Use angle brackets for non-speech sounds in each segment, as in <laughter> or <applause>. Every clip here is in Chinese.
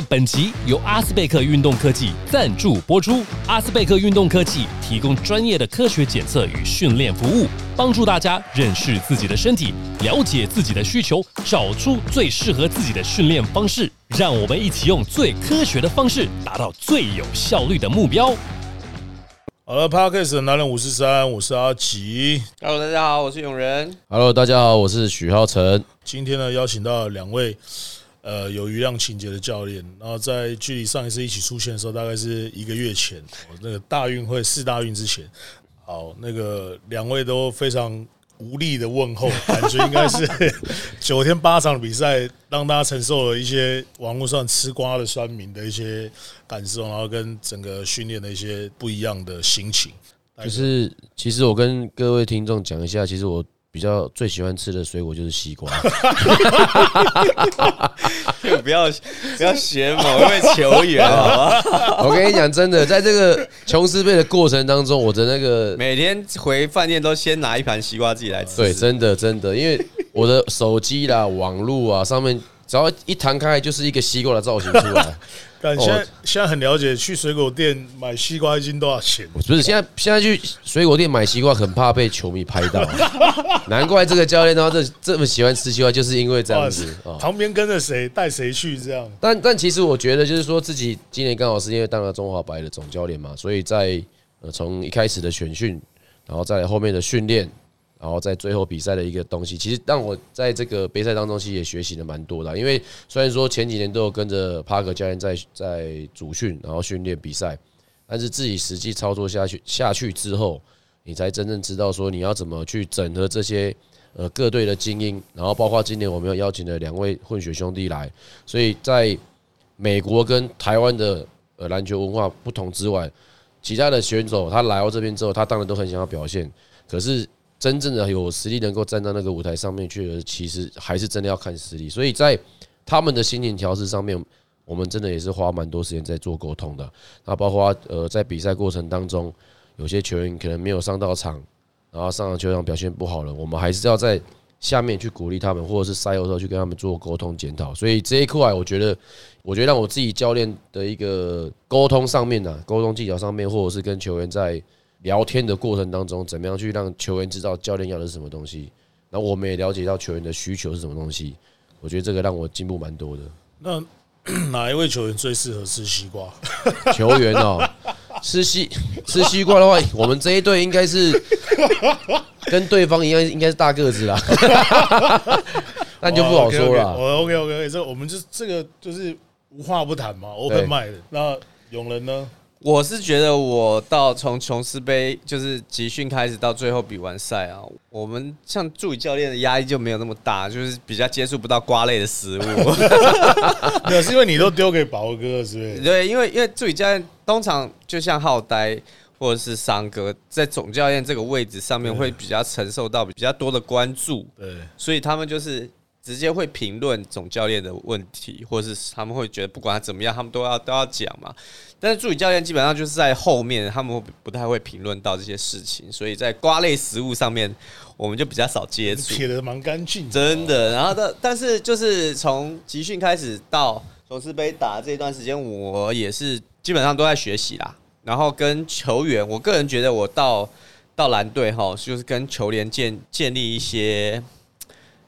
本集由阿斯贝克运动科技赞助播出。阿斯贝克运动科技提供专业的科学检测与训练服务，帮助大家认识自己的身体，了解自己的需求，找出最适合自己的训练方式。让我们一起用最科学的方式，达到最有效率的目标。好了 p a r k e s 的男人五十三，我是阿奇。Hello，大家好，我是永仁。Hello，大家好，我是许浩辰。今天呢，邀请到两位呃有余量情节的教练，然后在距离上一次一起出现的时候，大概是一个月前，那个大运会四大运之前。好，那个两位都非常无力的问候，感觉应该是 <laughs> 九天八场比赛，让大家承受了一些网络上吃瓜的酸民的一些感受，然后跟整个训练的一些不一样的心情。就是其实我跟各位听众讲一下，其实我比较最喜欢吃的水果就是西瓜。<laughs> 不要不要学某一位球员，好吧？<laughs> 我跟你讲，真的，在这个琼斯杯的过程当中，我的那个每天回饭店都先拿一盘西瓜自己来吃。对，真的真的，因为我的手机啦、网络啊上面，只要一弹开就是一个西瓜的造型出来。<laughs> 但现在、哦现在很了解，去水果店买西瓜一斤多少钱？不是现在现在去水果店买西瓜，很怕被球迷拍到，<laughs> 难怪这个教练他这这么喜欢吃西瓜，就是因为这样子哦。旁边跟着谁带谁去这样？但但其实我觉得，就是说自己今年刚好是因为当了中华白的总教练嘛，所以在呃从一开始的选训，然后在后面的训练，然后在最后比赛的一个东西，其实让我在这个杯赛当中其实也学习了蛮多的。因为虽然说前几年都有跟着帕克教练在在主训，然后训练比赛，但是自己实际操作下去下去之后，你才真正知道说你要怎么去整合这些呃各队的精英，然后包括今年我们有邀请了两位混血兄弟来，所以在美国跟台湾的呃篮球文化不同之外，其他的选手他来到这边之后，他当然都很想要表现，可是真正的有实力能够站到那个舞台上面去的，其实还是真的要看实力。所以在他们的心情调试上面，我们真的也是花蛮多时间在做沟通的。那包括呃在比赛过程当中，有些球员可能没有上到场，然后上了球场表现不好了，我们还是要在下面去鼓励他们，或者是赛后的时候去跟他们做沟通检讨。所以这一块，我觉得，我觉得让我自己教练的一个沟通上面呢，沟通技巧上面，或者是跟球员在聊天的过程当中，怎么样去让球员知道教练要的是什么东西，然后我们也了解到球员的需求是什么东西。我觉得这个让我进步蛮多的。那 <coughs> 哪一位球员最适合吃西瓜？<laughs> 球员哦，吃西吃西瓜的话，我们这一队应该是 <laughs> 跟对方一样，应该是大个子啦，<laughs> 那就不好说了。我 OK OK，这我们就这个就是无话不谈嘛，open mind。那永仁呢？我是觉得我到从琼斯杯就是集训开始到最后比完赛啊，我们像助理教练的压力就没有那么大，就是比较接触不到瓜类的食物。<laughs> 对，是因为你都丢给宝哥，是不是？对，因为因为助理教练通常就像浩呆或者是桑哥，在总教练这个位置上面会比较承受到比较多的关注，对，所以他们就是直接会评论总教练的问题，或者是他们会觉得不管他怎么样，他们都要都要讲嘛。但是助理教练基本上就是在后面，他们不太会评论到这些事情，所以在瓜类食物上面，我们就比较少接触。撇的蛮干净，真的。然后的，但是就是从集训开始到琼斯杯打这段时间，我也是基本上都在学习啦。然后跟球员，我个人觉得我到到蓝队哈，就是跟球员建建立一些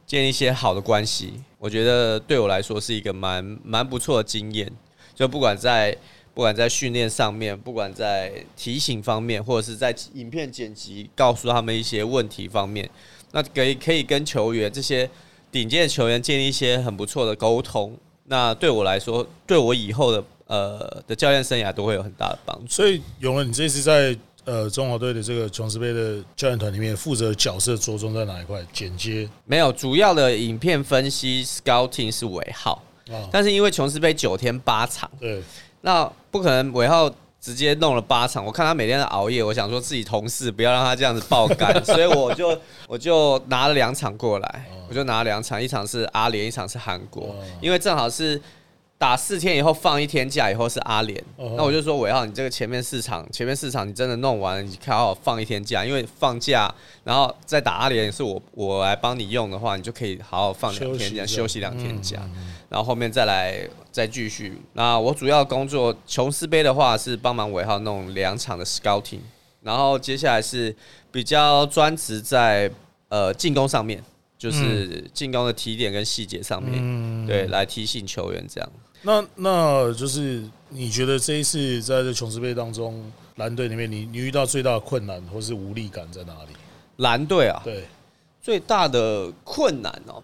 建立一些好的关系，我觉得对我来说是一个蛮蛮不错的经验。就不管在不管在训练上面，不管在提醒方面，或者是在影片剪辑告诉他们一些问题方面，那可以可以跟球员这些顶尖的球员建立一些很不错的沟通。那对我来说，对我以后的呃的教练生涯都会有很大的帮助。所以永仁，你这次在呃中华队的这个琼斯杯的教练团里面，负责角色着重在哪一块？剪接？没有主要的影片分析 scouting 是尾号，啊，但是因为琼斯杯九天八场，对，那不可能尾号直接弄了八场。我看他每天在熬夜，我想说自己同事不要让他这样子爆肝，<laughs> 所以我就我就拿了两场过来，我就拿了两场，一场是阿联，一场是韩国。哦，因为正好是打四天以后放一天假以后是阿联，哦那我就说伟浩，你这个前面市场前面市场你真的弄完，你好好放一天假，因为放假然后再打阿联是我我来帮你用的话，你就可以好好放两天假，休息两天假，然后后面再来再继续。那我主要工作琼斯杯的话是帮忙尾号弄两场的 scouting，然后接下来是比较专职在呃进攻上面。就是进攻的提点跟细节上面，嗯，对，来提醒球员这样。那那就是你觉得这一次在这琼斯杯当中，蓝队里面你你遇到最大的困难或是无力感在哪里？蓝队啊，对，最大的困难哦，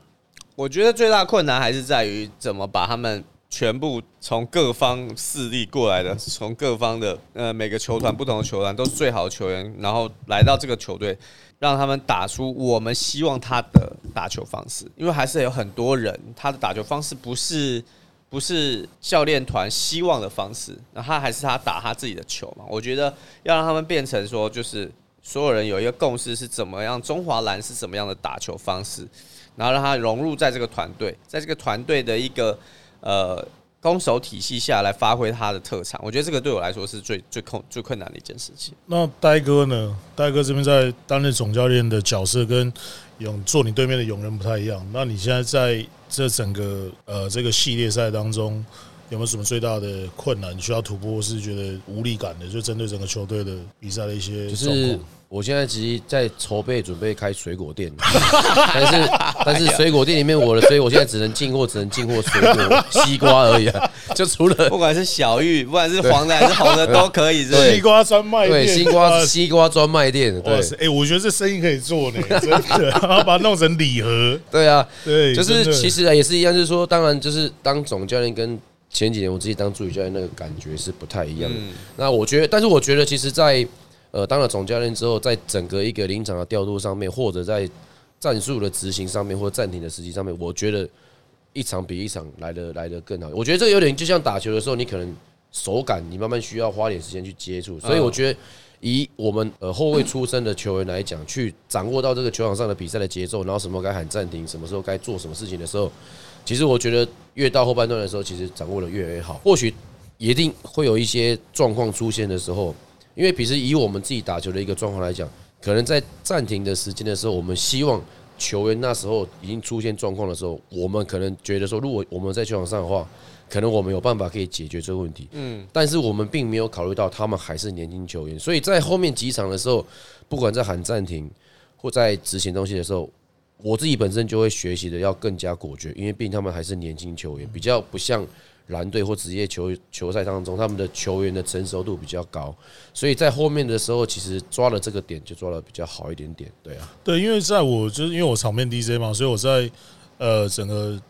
我觉得最大的困难还是在于怎么把他们全部从各方势力过来的，从各方的呃每个球团不同的球团都是最好的球员，然后来到这个球队，让他们打出我们希望他的打球方式，因为还是有很多人他的打球方式不是。不是教练团希望的方式，那他还是他打他自己的球嘛？我觉得要让他们变成说，就是所有人有一个共识是怎么样，中华蓝是怎么样的打球方式，然后让他融入在这个团队，在这个团队的一个呃攻守体系下来发挥他的特长。我觉得这个对我来说是最最困最困难的一件事情。那呆哥呢？呆哥这边在担任总教练的角色跟勇坐你对面的勇人不太一样。那你现在在这整个呃这个系列赛当中，有没有什么最大的困难？你需要突破，或是觉得无力感的？就针对整个球队的比赛的一些就是状况。我现在其实在筹备准备开水果店，<laughs> 但是但是水果店里面我的水果现在只能进货，只能进货水果西瓜而已啊，<laughs> 就除了不管是小玉，不管是黄的还是红的 <laughs> 都可以，是不是西瓜专卖店，对西瓜西瓜专卖店，对！哎、我觉得这生意可以做呢，真的，然后把它弄成礼盒，对啊，对，就是其实啊也是一样，就是说，当然就是当总教练跟前几年我自己当助理教练那个感觉是不太一样的。嗯。那我觉得，但是我觉得，其实在，呃当了总教练之后，在整个一个临场的调度上面，或者在战术的执行上面，或者暂停的时机上面，我觉得一场比一场来的来的更好。我觉得这个有点就像打球的时候，你可能手感你慢慢需要花点时间去接触，所以我觉得。以我们呃后卫出身的球员来讲，去掌握到这个球场上的比赛的节奏，然后什么该喊暂停，什么时候该做什么事情的时候，其实我觉得越到后半段的时候，其实掌握的越来越好。或许一定会有一些状况出现的时候，因为其实以我们自己打球的一个状况来讲，可能在暂停的时间的时候，我们希望球员那时候已经出现状况的时候，我们可能觉得说，如果我们在球场上的话，可能我们有办法可以解决这个问题。嗯，但是我们并没有考虑到他们还是年轻球员，所以在后面几场的时候，不管在喊暂停或在执行东西的时候，我自己本身就会学习的要更加果决，因为毕竟他们还是年轻球员，比较不像蓝队或职业球球赛当中，他们的球员的成熟度比较高，所以在后面的时候，其实抓了这个点就抓的比较好一点点。对啊，对，因为在我就是因为我场面 DJ 嘛，所以我在呃整个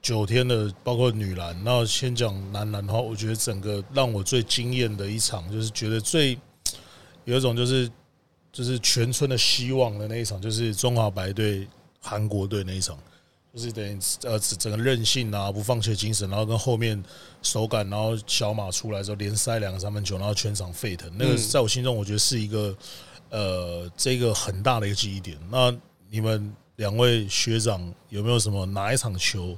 九天的包括女篮，那先讲男篮的话，我觉得整个让我最惊艳的一场，就是觉得最有一种就是就是全村的希望的那一场，就是中华白队韩国队那一场。就是等于呃整整个韧性啊，不放弃的精神，然后跟后面手感，然后小马出来之后连塞两个三分球，然后全场沸腾。那个在我心中，我觉得是一个呃这个很大的一个记忆点。那你们两位学长有没有什么哪一场球，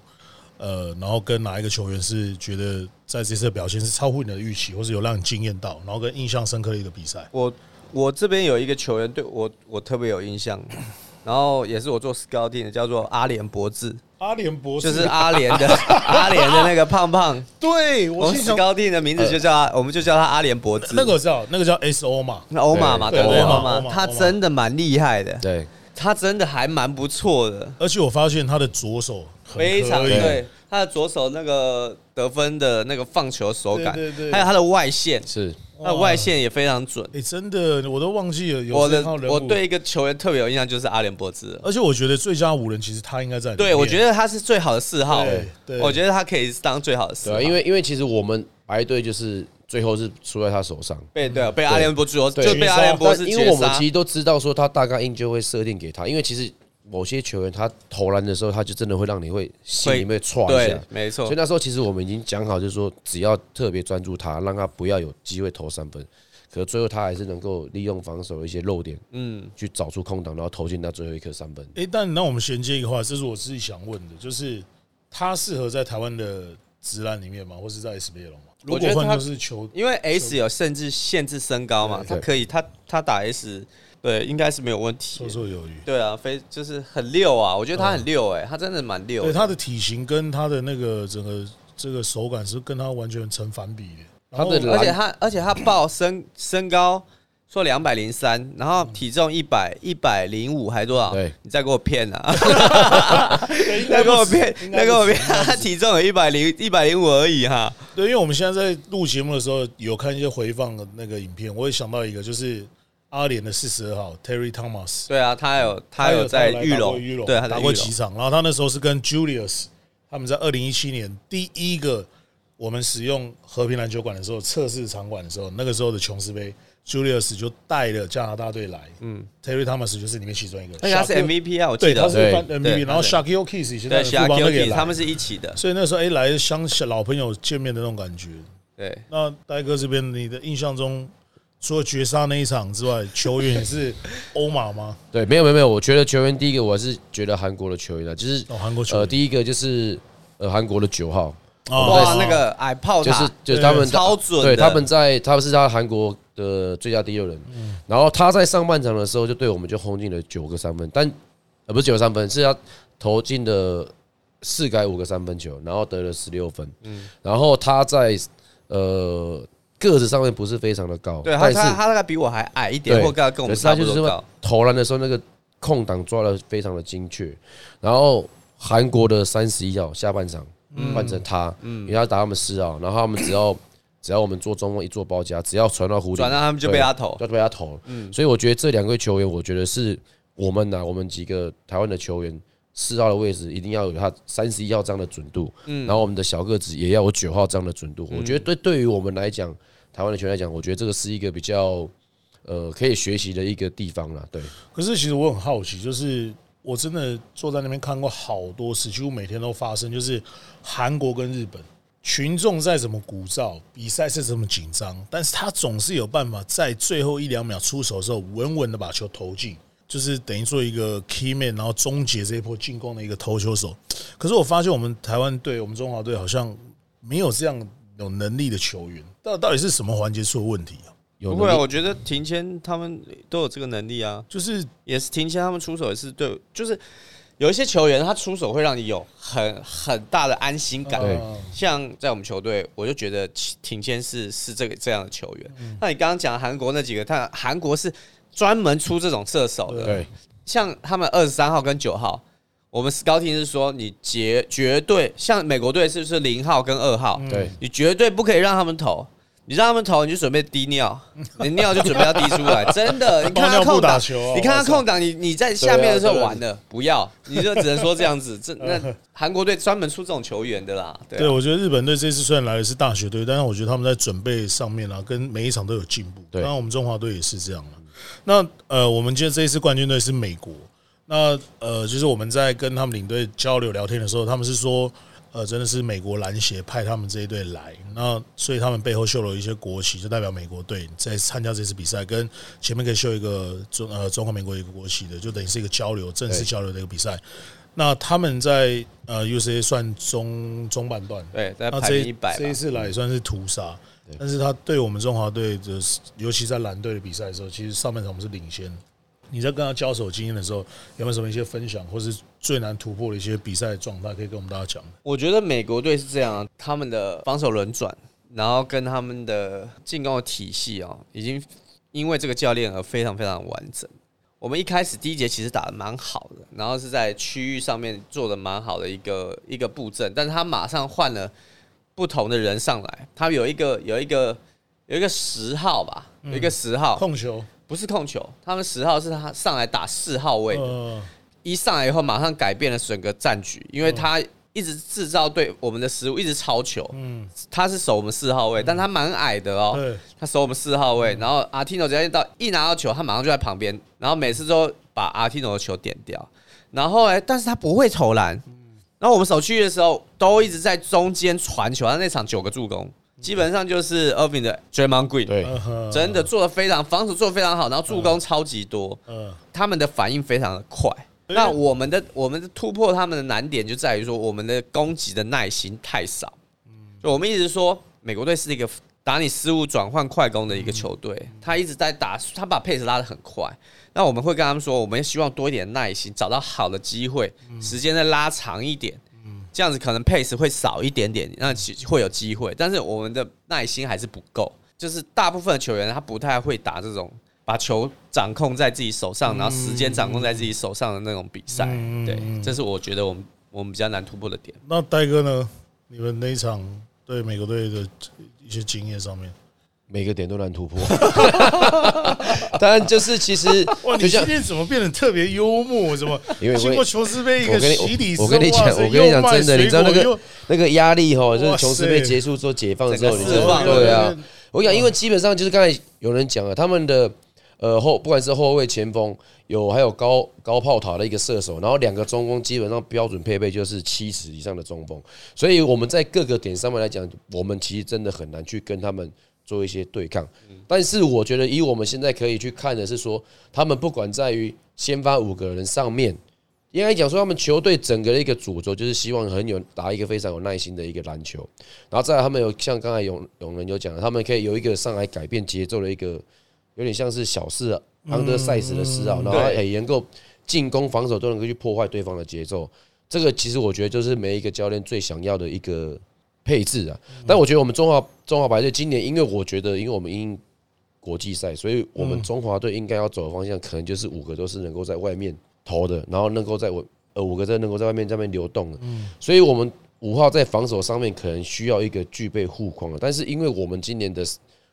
呃，然后跟哪一个球员是觉得在这次的表现是超乎你的预期，或是有让你惊艳到，然后跟印象深刻的一个比赛？我我这边有一个球员对我我特别有印象，然后也是我做 scouting 的，叫做阿联博智，阿联博就是阿联的 <laughs> 阿联的那个胖胖。对我们 scouting 的名字就叫他，我们就叫他阿联博智。那个叫那个叫 S O 嘛，那欧马嘛，对对欧欧马欧马他真的蛮厉害的，对，他真的还蛮不错的，而且我发现他的左手非常对他的左手那个得分的那个放球手感对对对，还有他的外线，是他的外线也非常准。哎、真的，我都忘记了有我的我对一个球员特别有印象，就是阿联博兹。而且我觉得最佳五人其实他应该在。对，我觉得他是最好的四号对，对我觉得他可以当最好的四号，对啊，因为因为其实我们白队就是最后是输在他手上。被对啊被阿联博兹就被阿联博兹因为我们其实都知道说他大概应就会设定给他，因为其实某些球员他投篮的时候，他就真的会让你会心里面歘一对下。，没错所以，那时候其实我们已经讲好，就是说只要特别专注他，让他不要有机会投三分。可最后他还是能够利用防守的一些漏点，嗯，去找出空档，然后投进那最后一颗三分。哎、但那我们衔接一个话，这是我自己想问的，就是他适合在台湾的直篮里面吗，或是在 SBL 吗。如果换就是球，因为 S 有甚至限制身高嘛，他可以他他打 S，对，应该是没有问题绰。绰有余。对啊，非就是很溜啊，我觉得他很溜哎、他真的蛮溜。对他的体型跟他的那个整个这个手感是跟他完全成反比的。他的而且他而且他报身身高说两百零三，然后体重一百一百零五还多少？对，你再给我骗啊！<laughs> 对应再给我骗，再给我骗，他体重有一百零一百零五而已哈。对，因为我们现在在录节目的时候有看一些回放的那个影片，我也想到一个，就是阿联的四十二号 Terry Thomas，对啊，他有他有在玉龙，玉龙对，他打。过几场，然后他那时候是跟 Julius，他们在二零一七年第一个我们使用和平篮球馆的时候测试场馆的时候，那个时候的琼斯杯，Julius 就带了加拿大队来，嗯，Terry Thomas 就是里面其中一个，而且他是 MVP 啊，我对，记得。他是 MVP，然后 Shaquille O'Keefe 以前对，在下富邦那他们是一起的。所以那时候哎来相小老朋友见面的那种感觉。对，那呆哥这边，你的印象中，除了绝杀那一场之外，球员也是欧马吗？<laughs> 对，没有没有没有，我觉得球员第一个我还是觉得韩国的球员啊，就是哦，韩国球员。呃第一个就是呃韩国的九号，哦。哇，那个矮炮就是，就是他们超准对，他们在他们是他韩国的最佳第六人，然后他在上半场的时候就对我们就轰进了九个三分，但呃不是九个三分，是他投进了四改五个三分球，然后得了十六分，嗯。然后他在呃个子上面不是非常的高，对他但是他他大概比我还矮一点，对或跟跟我们差不多高。投篮的时候那个空档抓的非常的精确，然后韩国的三十一号下半场换成他，因为他打他们四号，然后他们只要 <coughs> 只要我们做中锋一做包夹，只要传到弧顶，转让他们就被他投。就被他投了。所以我觉得这两位球员，我觉得是我们呐、我们几个台湾的球员。四号的位置一定要有他三十一号这样的准度，嗯然后我们的小个子也要有九号这样的准度。我觉得对对于我们来讲，台湾的球员来讲，我觉得这个是一个比较呃可以学习的一个地方啦。对，可是其实我很好奇，就是我真的坐在那边看过好多次，几乎每天都发生，就是韩国跟日本群众再怎么鼓噪，比赛是怎么紧张，但是他总是有办法在最后一两秒出手的时候，稳稳的把球投进。就是等于做一个 key man，然后终结这一波进攻的一个投球手。可是我发现我们台湾队，我们中华队好像没有这样有能力的球员。到到底是什么环节出了问题啊？有不会啊，我觉得庭谦他们都有这个能力啊，就是也是庭谦他们出手也是对，就是有一些球员他出手会让你有很很大的安心感。像在我们球队，我就觉得庭谦是是这个这样的球员。嗯那你刚刚讲韩国那几个，他韩国是专门出这种射手的，对。像他们二十三号跟九号，我们 scouting 是说你绝绝对像美国队是不是零号跟二号，对。你绝对不可以让他们投。你让他们投，你就准备滴尿，<laughs> 你尿就准备要滴出来，真的。<laughs> 你看他空档，打球啊你看他空档，你你在下面的时候完了，不要，你就只能说这样子。这那 <laughs> 韩国队专门出这种球员的啦，对我觉得日本队这次虽然来的是大学队，但是我觉得他们在准备上面啊，跟每一场都有进步。对。当然我们中华队也是这样了。那呃，我们今天这一次冠军队是美国。那呃，就是我们在跟他们领队交流聊天的时候，他们是说，呃，真的是美国篮协派他们这一队来，那所以他们背后绣了一些国旗，就代表美国队在参加这次比赛，跟前面可以绣一个中呃中华民国一个国旗的，就等于是一个交流，正式交流的一个比赛。那他们在呃 UCA 算中中半段，对，在排那这一百这一次来也算是屠杀，但是他对我们中华队的，尤其在蓝队的比赛的时候，其实上半场我们是领先。你在跟他交手经验的时候，有没有什么一些分享，或是最难突破的一些比赛状态，可以跟我们大家讲？我觉得美国队是这样啊，他们的防守轮转，然后跟他们的进攻的体系哦，已经因为这个教练而非常非常完整。我们一开始第一节其实打的蛮好的，然后是在区域上面做的蛮好的一个一个布阵，但是他马上换了不同的人上来，他有一个有一个有一个十号吧，有一个十号，控球，不是控球，他们十号是他上来打四号位的，呃，一上来以后，马上改变了整个战局，因为他一直制造对我们的失误，一直超球。嗯，他是守我们四号位，但他蛮矮的哦，对，他守我们四号位。然后阿提诺只要一到一拿到球，他马上就在旁边，然后每次都把阿提诺的球点掉。然后哎，但是他不会投篮。然后我们守区域的时候，都一直在中间传球。他那场九个助攻，基本上就是 Irving 的 Draymond Green，对，真的做的非常，防守做的非常好，然后助攻超级多。嗯，他们的反应非常的快。对那我们的我们的突破他们的难点就在于说，我们的攻击的耐心太少。就我们一直说，美国队是一个打你失误转换快攻的一个球队，他一直在打，他把 pace 拉得很快。那我们会跟他们说，我们希望多一点耐心，找到好的机会，时间再拉长一点，这样子可能 pace 会少一点点，那其会有机会。但是我们的耐心还是不够，就是大部分的球员他不太会打这种把球掌控在自己手上，然后时间掌控在自己手上的那种比赛。对，这是我觉得我们我们比较难突破的点。那戴哥呢？你们那一场对美国队的一些经验上面，每个点都难突破。<laughs> 当然，就是其实 <laughs> 哇，你就像今天怎么变得特别幽默？怎么因为我经过琼斯杯一个跟你洗礼之后，我跟你讲哇塞我跟你讲又卖真的你知道那个果又那个压力哈，就哇是琼斯塞杯结束之后解放之后，你知道对啊。我讲，因为基本上就是刚才有人讲了，他们的呃后不管是后卫、前锋，有还有高高炮塔的一个射手，然后两个中锋基本上标准配备就是七十以上的中锋，所以我们在各个点上面来讲，我们其实真的很难去跟他们做一些对抗。但是我觉得，以我们现在可以去看的是说，他们不管在于先发五个人上面。应该讲说，他们球队整个的一个主轴就是希望很有打一个非常有耐心的一个篮球，然后再来他们有像刚才永永仁有讲的，他们可以有一个上来改变节奏的一个，有点像是小四 under size 的四号，然后也能够进攻防守都能够去破坏对方的节奏。这个其实我觉得就是每一个教练最想要的一个配置啊。但我觉得我们中华中华白队今年，因为我觉得因为我们因国际赛，所以我们中华队应该要走的方向，可能就是五个都是能够在外面投的，然后能够在我呃五个在能够在外面这边流动的。所以我们五号在防守上面可能需要一个具备护框的，但是因为我们今年的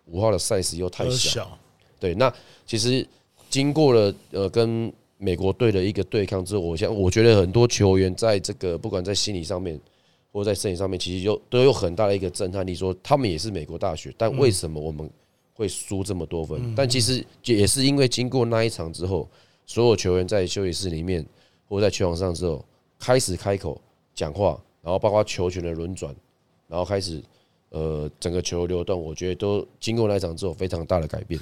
五号的 size 又太，小，对，那其实经过了呃跟美国队的一个对抗之后，我想我觉得很多球员在这个不管在心理上面或者在身体上面，其实有都有很大的一个震撼力，说他们也是美国大学，但为什么我们会输这么多分？但其实也是因为经过那一场之后，所有球员在休息室里面或者在球场上之后，开始开口讲话，然后包括球权的轮转，然后开始呃整个球流动，我觉得都经过那一场之后非常大的改变。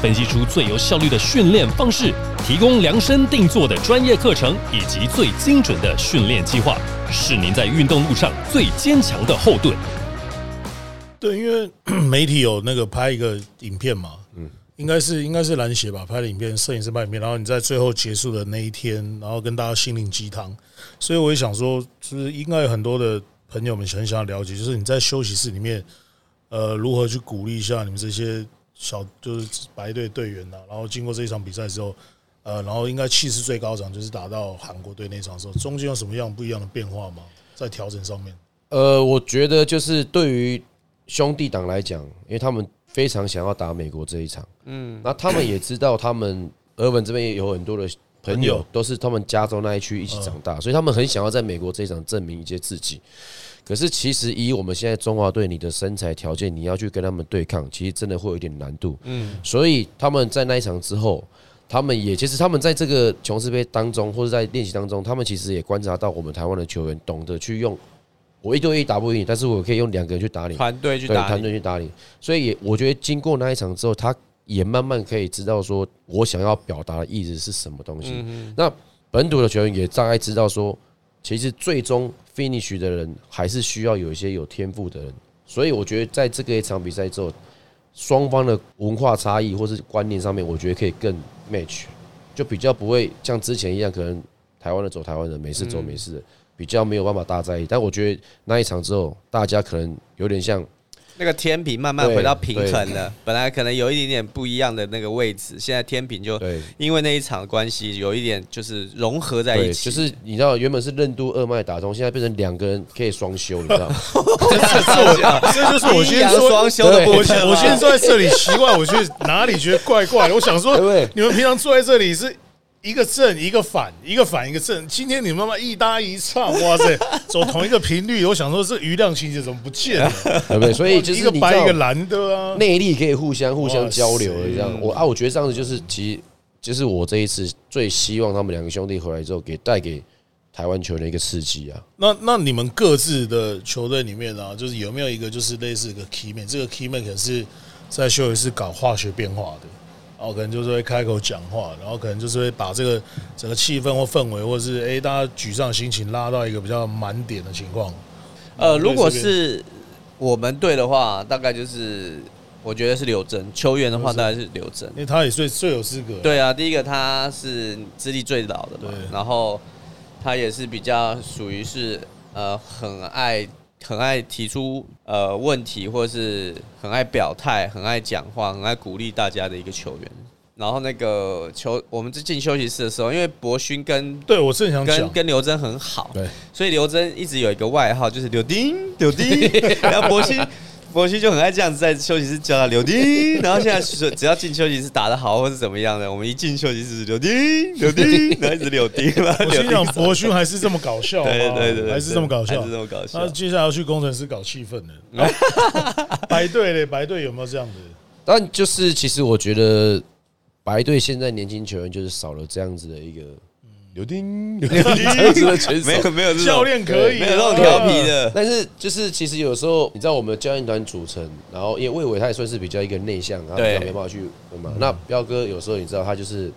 分析出最有效率的训练方式，提供量身定做的专业课程以及最精准的训练计划，是您在运动路上最坚强的后盾。对，因为 <clears throat> 媒体有那个拍一个影片嘛，嗯，应该是应该是篮协吧拍的影片，摄影师拍影片，然后你在最后结束的那一天，然后跟大家心灵鸡汤，所以我也想说，就是应该有很多的朋友们很想要了解，就是你在休息室里面，呃，如何去鼓励一下你们这些小就是白队队员呐、然后经过这一场比赛之后，呃，然后应该气势最高涨，就是打到韩国队那场的时候，中间有什么样不一样的变化吗？在调整上面？呃，我觉得就是对于兄弟党来讲，因为他们非常想要打美国这一场，嗯，那他们也知道，他们俄文这边也有很多的朋友朋友都是他们加州那一区一起长大，所以他们很想要在美国这一场证明一些自己。可是其实以我们现在中华队，你的身材条件，你要去跟他们对抗，其实真的会有一点难度。嗯，所以他们在那一场之后，他们也其实他们在这个琼斯杯当中，或者在练习当中，他们其实也观察到我们台湾的球员懂得去用我一对一打不赢你，但是我可以用两个人去打你，团队去打团队去打你。所以也我觉得经过那一场之后，他也慢慢可以知道说我想要表达的意思是什么东西。那本土的球员也大概知道说，其实最终 finish 的人还是需要有一些有天赋的人。所以我觉得在这个一场比赛之后，双方的文化差异或是观念上面，我觉得可以更 match，就比较不会像之前一样，可能台湾的走台湾的，美式走美式的，比较没有办法大在意。但我觉得那一场之后，大家可能有点像那个天平慢慢回到平衡了。本来可能有一点点不一样的那个位置，现在天平就对因为那一场关系，有一点就是融合在，一起。就是你知道原本是任督二脉打通，现在变成两个人可以双修，你知道吗？这就是我阴阳先说双修的对我部分我现在坐在这里，奇怪，我觉得哪里觉得怪怪的。我想说对不对，你们平常坐在这里是一个正一个反，一个反一个正。今天你妈妈一搭一唱，<laughs> 哇塞，走同一个频率。我想说，这余量情节怎么不见了？对 <laughs> 不对？所以就一个是你知道白一个蓝的啊。内力可以互相互相交流的这样。我啊，我觉得这样子就是其实就是我这一次最希望他们两个兄弟回来之后，给带给台湾球员的一个刺激啊。那那你们各自的球队里面啊，就是有没有一个就是类似一个 key man？这个 key man 可能是在休息室搞化学变化的，然后可能就是会开口讲话，然后可能就是会把这个整个气氛或氛围，或者是诶大家沮丧心情拉到一个比较满点的情况。呃，如果是我们队的话，大概就是我觉得是刘真，球员的话大概是刘真因。为他也最最有资格。对啊，第一个他是资历最老的嘛对，然后他也是比较属于是呃很爱很爱提出呃问题，或者是很爱表态、很爱讲话、很爱鼓励大家的一个球员。然后那个球，我们进休息室的时候，因为博勋跟对我正想跟，跟刘真很好，对，所以刘真一直有一个外号，就是柳丁柳丁，<laughs> 然后博勋博旭就很爱这样子在休息室叫他柳丁，<laughs> 然后现在是只要进休息室打得好或是怎么样的，我们一进休息室柳丁 <laughs> 柳丁，然后一直柳丁嘛，<laughs> 我心想博勋还是这么搞笑，对对对对，还是这么搞笑还是。这么搞笑那。接下来要去工程师搞气氛了。白队嘞，白队有没有这样的？但就是其实我觉得白队现在年轻球员就是少了这样子的一个柳丁柳丁没。有没有教练可以啊，没有那种调皮的，但是就是其实有时候你知道我们的教练团组成，然后因为魏伟他也算是比较一个内向，他比对较没办法去嘛。那彪哥有时候你知道他就是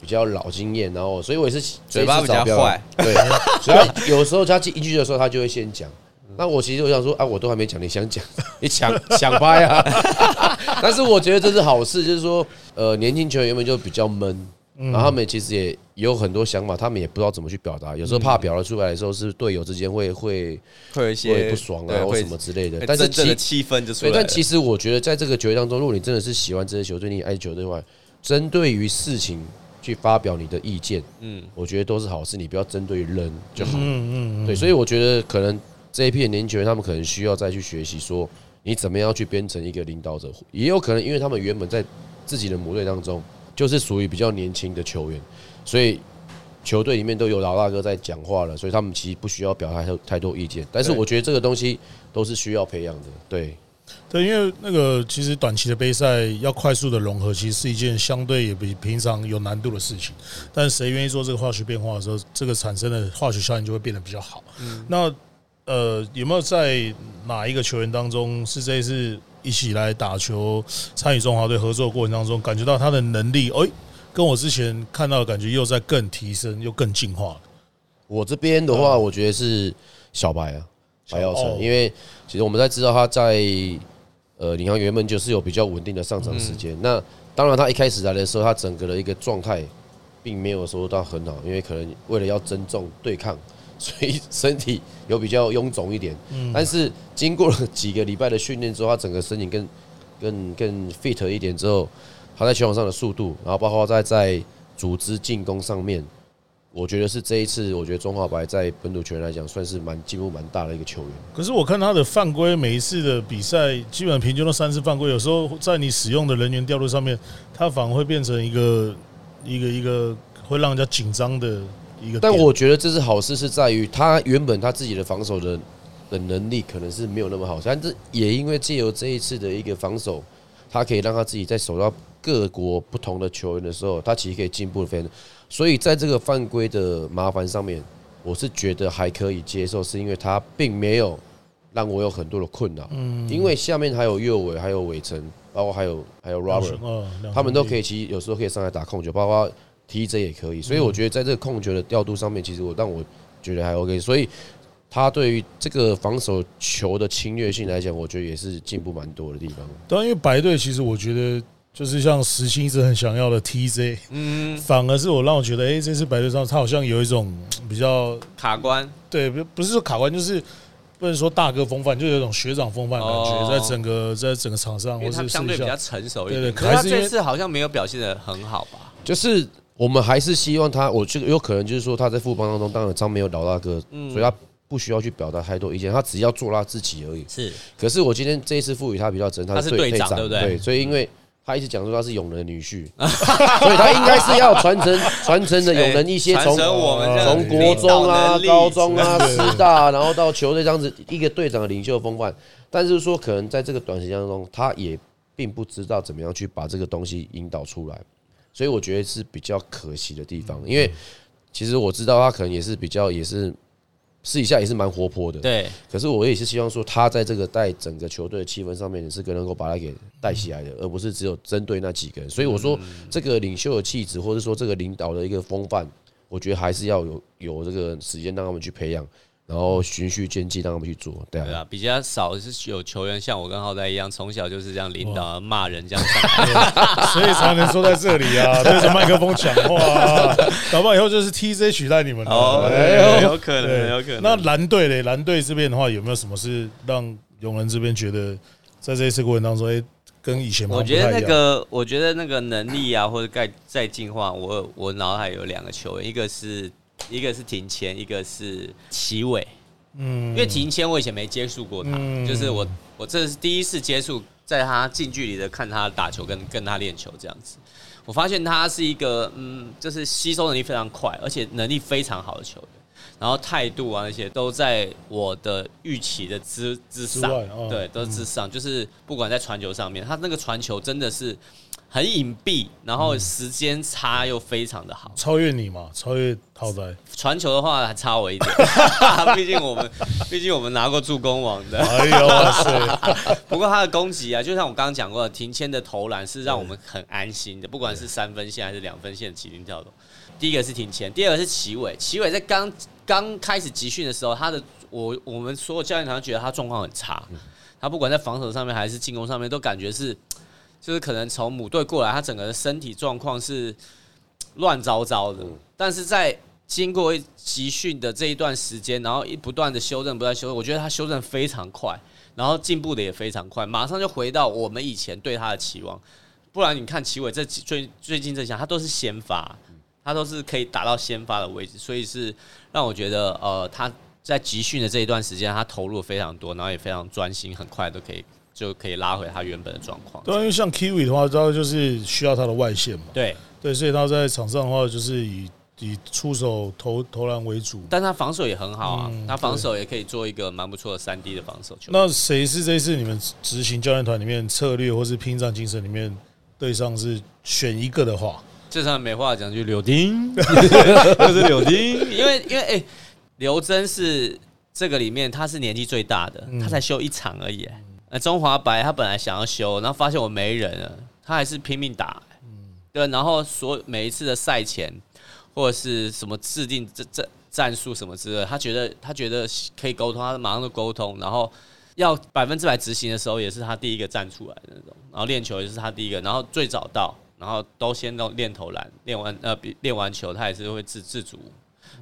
比较老经验，然后所以我也是嘴巴比较坏，对，所以有时候他进一句的时候他就会先讲。那我其实我想说啊，我都还没讲，你想讲，你抢抢拍啊！<laughs> 但是我觉得这是好事，就是说，呃，年轻球员原本就比较闷，然后他们其实也有很多想法，他们也不知道怎么去表达，有时候怕表达出来的时候，是队友之间会会会有一些不爽啊，或会什么之类的。但是其真的气氛就出对，来。但其实我觉得在这个球队当中，如果你真的是喜欢这支球队，你爱球队的话，针对于事情去发表你的意见，嗯，我觉得都是好事，你不要针对于人就好。嗯嗯对，所以我觉得可能这一批年轻球员，他们可能需要再去学习，说你怎么样去变成一个领导者，也有可能因为他们原本在自己的母队当中就是属于比较年轻的球员，所以球队里面都有老大哥在讲话了，所以他们其实不需要表达太太多意见。但是我觉得这个东西都是需要培养的，对。对，因为那个其实短期的杯赛要快速的融合，其实是一件相对也比平常有难度的事情。但谁愿意做这个化学变化的时候，这个产生的化学效应就会变得比较好。那呃，有没有在哪一个球员当中是这一次一起来打球、参与中华队合作的过程当中，感觉到他的能力，哎，跟我之前看到的感觉又在更提升，又更进化了？我这边的话，我觉得是小白啊，白耀哦成，因为其实我们在知道他在呃领航员们就是有比较稳定的上场时间。那当然，他一开始来的时候，他整个的一个状态并没有说到很好，因为可能为了要增重对抗，<laughs> 所以身体有比较臃肿一点。嗯但是经过了几个礼拜的训练之后，他整个身体更更更 fit 一点之后，他在球场上的速度，然后包括在在组织进攻上面。我觉得是这一次，我觉得中华白在本土球员来讲，算是蛮进步蛮大的一个球员。可是我看他的犯规，每一次的比赛基本平均都三次犯规，有时候在你使用的人员调度上面，他反而会变成一个一个一个会让人家紧张的一个。但我觉得这是好事，是在于他原本他自己的防守的的能力可能是没有那么好，但是也因为借由这一次的一个防守，他可以让他自己在守到各国不同的球员的时候，他其实可以进步的非常。所以在这个犯规的麻烦上面，我是觉得还可以接受，是因为他并没有让我有很多的困扰。嗯，因为下面还有右伟，还有伟成，包括还有还有 Robert，嗯他们都可以，其实有时候可以上来打控球，包括 TJ 也可以，所以我觉得在这个控球的调度上面，其实我让我觉得还 OK，所以他对于这个防守球的侵略性来讲，我觉得也是进步蛮多的地方。当然，因为白队其实我觉得就是像石青一直很想要的 TJ，嗯，反而是我让我觉得，哎，这次白队上他好像有一种比较卡关，对，不不是说卡关，就是不能说大哥风范，就有一种学长风范的感觉，哦。在整个在整个场上因为他或是相对比较，成熟一点。对对可是他这次好像没有表现的很好吧？就是我们还是希望他，我这个有可能就是说他在副帮当中，当然张没有老大哥，嗯。所以他不需要去表达太多意见，他只要做他自己而已。是，可是我今天这一次赋予他比较真，他他是队长，对不对？对，所以因为他一直讲说他是永仁的女婿，<laughs> 所以他应该是要传承传承的 <laughs> 永仁一些传从从国中啊、高中啊、<laughs> 师大，然后到球队这样子一个队长的领袖风范。但是说可能在这个短时间当中，他也并不知道怎么样去把这个东西引导出来，所以我觉得是比较可惜的地方。因为其实我知道他可能也是比较也是私底下也是蛮活泼的，对，可是我也是希望说，他在这个带整个球队的气氛上面，也是能够把他给带起来的，而不是只有针对那几个人。所以我说，这个领袖的气质，或者说这个领导的一个风范，我觉得还是要有有这个时间让他们去培养，然后循序渐进让他们去做。对啊，对啊，比较少是有球员像我跟浩代一样，从小就是这样领导啊骂人这样上来。<laughs> 所以才能坐在这里啊，<laughs> 对着麦克风讲话啊，搞不好以后就是 TJ 取代你们。哦，哎有可能，有可能。那蓝队嘞，蓝队这边的话，有没有什么是让永仁这边觉得在这一次过程当中，哎，跟以前好我觉得那个，我觉得那个能力啊，或者再再进化，我我脑海有两个球员，一个是一个是庭前，一个是齐伟。嗯因为庭前我以前没接触过他，嗯就是我我这是第一次接触，在他近距离的看他打球跟跟他练球这样子，我发现他是一个嗯，就是吸收能力非常快，而且能力非常好的球员。然后态度啊那些都在我的预期的之之上对，都是之上。就是不管在传球上面，他那个传球真的是很隐蔽，然后时间差又非常的好。超越你嘛，超越套仔。传球的话还差我一点，<laughs> 毕竟我们毕竟我们拿过助攻王的。哎呦哇塞！<laughs> 不过他的攻击啊，就像我刚刚讲过的，庭谦的投篮是让我们很安心的，不管是三分线还是两分线起灵跳投。第一个是庭前，第二个是齐伟。齐伟在刚刚开始集训的时候，他的我我们所有教练团觉得他状况很差，他不管在防守上面还是进攻上面，都感觉是 <tsk> 就是可能从母队过来，他整个的身体状况是乱糟糟的。但是在经过集训的这一段时间，然后一不断的修正，不断修正，我觉得他修正非常快，然后进步的也非常快，马上就回到我们以前对他的期望。不然你看齐伟这几最最近这项，他都是先发，他都是可以打到先发的位置，所以是让我觉得呃他在集训的这一段时间，他投入非常多，然后也非常专心，很快都可以就可以拉回他原本的状况。对啊，因为像 Kiwi 的话，他就是需要他的外线嘛，对，对，所以他在场上的话，就是以以出手投投篮为主。但他防守也很好啊，嗯他防守也可以做一个蛮不错的三 D 的防守球。那谁是这一次你们执行教练团里面策略或是拼战精神里面对上是选一个的话，这上没话讲，就柳丁，<laughs> 就是柳丁，因为因为哎、刘真是这个里面他是年纪最大的，嗯。他才休一场而已、那中华白他本来想要休，然后发现我没人了，他还是拼命打、对，然后所每一次的赛前或者是什么制定这这战术什么之类的，他觉得他觉得可以沟通，他马上就沟通，然后要百分之百执行的时候，也是他第一个站出来的那种，然后练球也是他第一个，然后最早到，然后都先都练投篮，练完呃比练完球，他也是会自自主，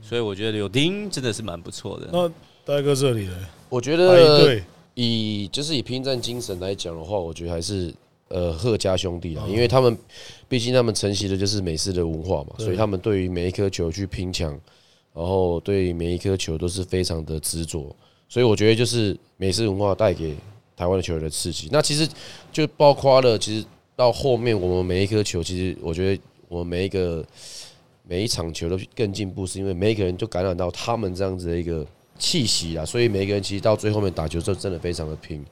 所以我觉得柳丁真的是蛮不错的。那大哥这里呢？我觉排得队以就是以拼战精神来讲的话，我觉得还是呃贺家兄弟嗯啊，因为他们毕竟他们承袭的就是美式的文化嘛，所以他们对于每一颗球去拼抢，然后对每一颗球都是非常的执着，所以我觉得就是美式文化带给台湾的球员的刺激。那其实就包括了，其实到后面我们每一颗球，其实我觉得我们每一个每一场球都更进步，是因为每一个人就感染到他们这样子的一个气息啊，所以每一个人其实到最后面打球就真的非常的拼。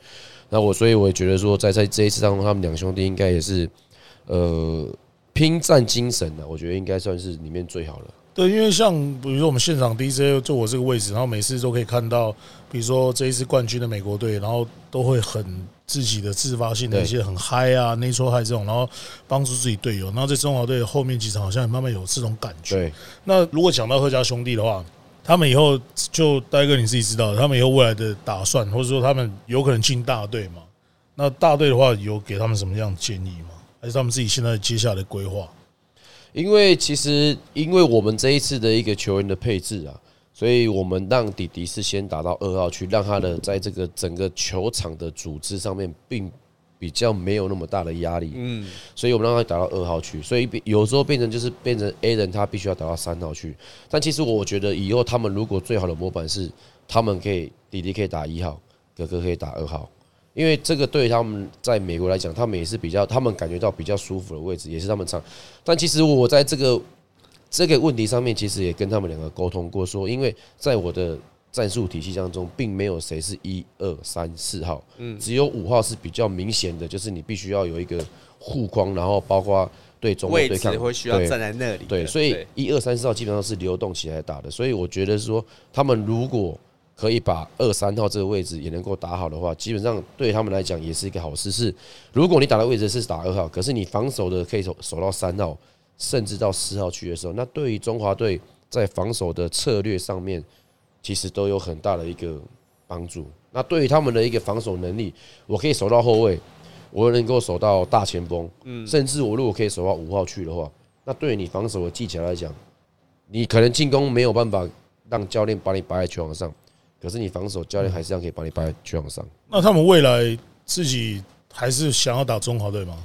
那我所以我也觉得说，在在这一次当中，他们两兄弟应该也是呃拼战精神啊，我觉得应该算是里面最好的。对，因为像比如说我们现场 DJ 坐我这个位置，然后每次都可以看到，比如说这一次冠军的美国队，然后都会很自己的自发性的一些很嗨啊、内抽嗨这种，然后帮助自己队友。然后在中华队后面几场好像也慢慢有这种感觉。对，那如果讲到贺家兄弟的话，他们以后就戴哥你自己知道，他们以后未来的打算，或者说他们有可能进大队嘛？那大队的话，有给他们什么样的建议吗？还是他们自己现在接下来的规划？因为其实因为我们这一次的一个球员的配置啊，所以我们让迪迪是先打到二号去，让他的在这个整个球场的组织上面并比较没有那么大的压力。嗯，所以我们让他打到二号去，所以比有时候变成就是变成 A 人他必须要打到三号去。但其实我觉得以后他们如果最好的模板是，他们可以弟弟可以打一号，哥哥可以打二号，因为这个对他们在美国来讲，他们也是比较，他们感觉到比较舒服的位置，也是他们唱。但其实我在这个这个问题上面，其实也跟他们两个沟通过，说因为在我的战术体系当中，并没有谁是一二三四号，嗯，只有五号是比较明显的，就是你必须要有一个护框，然后包括对中对抗置会需要对站在那里的。对，所以一二三四号基本上是流动起来打的，所以我觉得说，他们如果可以把二三号这个位置也能够打好的话，基本上对他们来讲也是一个好事。是如果你打的位置是打二号，可是你防守的可以守守到三号，甚至到四号去的时候，那对于中华队在防守的策略上面，其实都有很大的一个帮助。那对于他们的一个防守能力，我可以守到后卫，我能够守到大前锋，嗯甚至我如果可以守到五号去的话，那对于你防守的技巧来讲，你可能进攻没有办法让教练把你摆在球场上，可是你防守教练还是这样可以把你摆在球场上。那他们未来自己还是想要打中华队吗？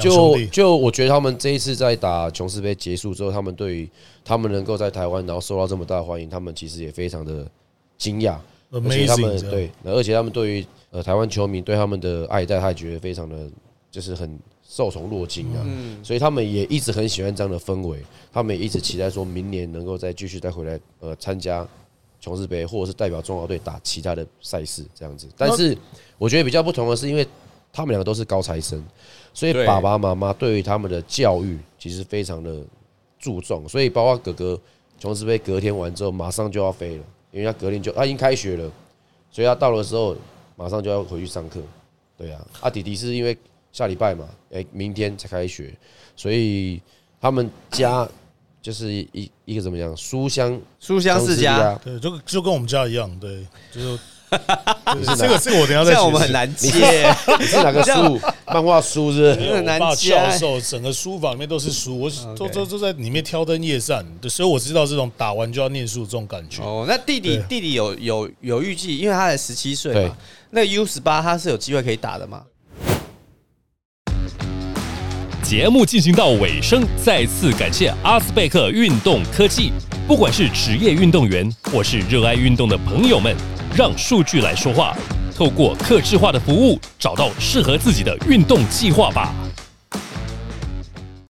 就就我觉得他们这一次在打琼斯杯结束之后，他们对于他们能够在台湾然后受到这么大的欢迎，他们其实也非常的惊讶。而且他们对，而且他们对于呃台湾球迷对他们的爱戴，他也觉得非常的，就是很受宠若惊啊。所以他们也一直很喜欢这样的氛围，他们也一直期待说明年能够再继续再回来呃参加琼斯杯，或者是代表中华队打其他的赛事这样子。但是我觉得比较不同的是，因为他们两个都是高材生，所以爸爸妈妈对于他们的教育其实非常的注重，所以包括哥哥琼斯杯隔天完之后马上就要飞了，因为他隔天就他已经开学了，所以他到的时候马上就要回去上课。对啊，阿弟弟是因为下礼拜嘛，哎、明天才开学，所以他们家就是一一个怎么样书香书香世家，，对，就就跟我们家一样，对，就是 <laughs> 就是这个这个我等下再这样我们很难接。你是哪个书？漫画书是很难爸加教授，整个书房里面都是书，我都都都在里面挑灯夜战，对，所以我知道这种打完就要念书的这种感觉。哦，那弟弟弟弟有有有预计，因为他才十七岁对嘛，那 U 十八他是有机会可以打的吗？节目进行到尾声，再次感谢阿斯贝克运动科技。不管是职业运动员或是热爱运动的朋友们，让数据来说话，透过客制化的服务，找到适合自己的运动计划吧。